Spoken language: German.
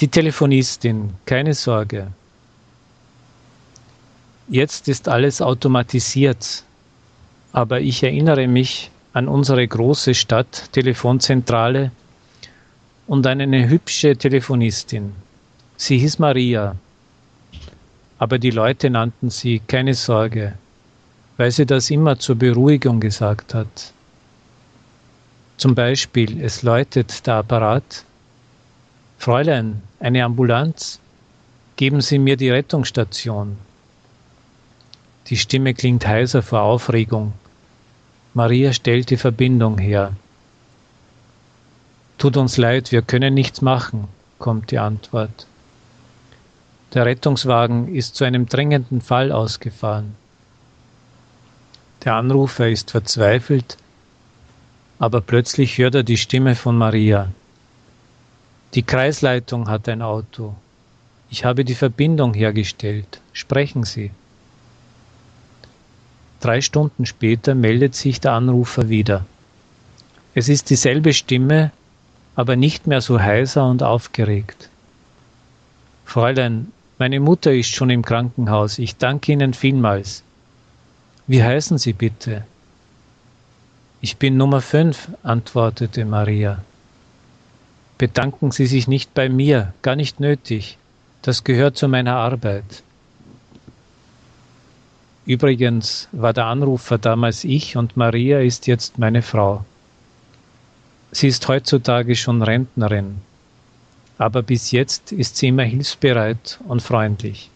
Die Telefonistin, keine Sorge. Jetzt ist alles automatisiert, aber ich erinnere mich an unsere große Stadt Telefonzentrale und an eine hübsche Telefonistin. Sie hieß Maria, aber die Leute nannten sie keine Sorge, weil sie das immer zur Beruhigung gesagt hat. Zum Beispiel, es läutet der Apparat. Fräulein, eine Ambulanz? Geben Sie mir die Rettungsstation. Die Stimme klingt heiser vor Aufregung. Maria stellt die Verbindung her. Tut uns leid, wir können nichts machen, kommt die Antwort. Der Rettungswagen ist zu einem dringenden Fall ausgefahren. Der Anrufer ist verzweifelt, aber plötzlich hört er die Stimme von Maria. Die Kreisleitung hat ein Auto. Ich habe die Verbindung hergestellt. Sprechen Sie. Drei Stunden später meldet sich der Anrufer wieder. Es ist dieselbe Stimme, aber nicht mehr so heiser und aufgeregt. Fräulein, meine Mutter ist schon im Krankenhaus. Ich danke Ihnen vielmals. Wie heißen Sie bitte? Ich bin Nummer fünf, antwortete Maria. Bedanken Sie sich nicht bei mir, gar nicht nötig. Das gehört zu meiner Arbeit. Übrigens war der Anrufer damals ich und Maria ist jetzt meine Frau. Sie ist heutzutage schon Rentnerin, aber bis jetzt ist sie immer hilfsbereit und freundlich.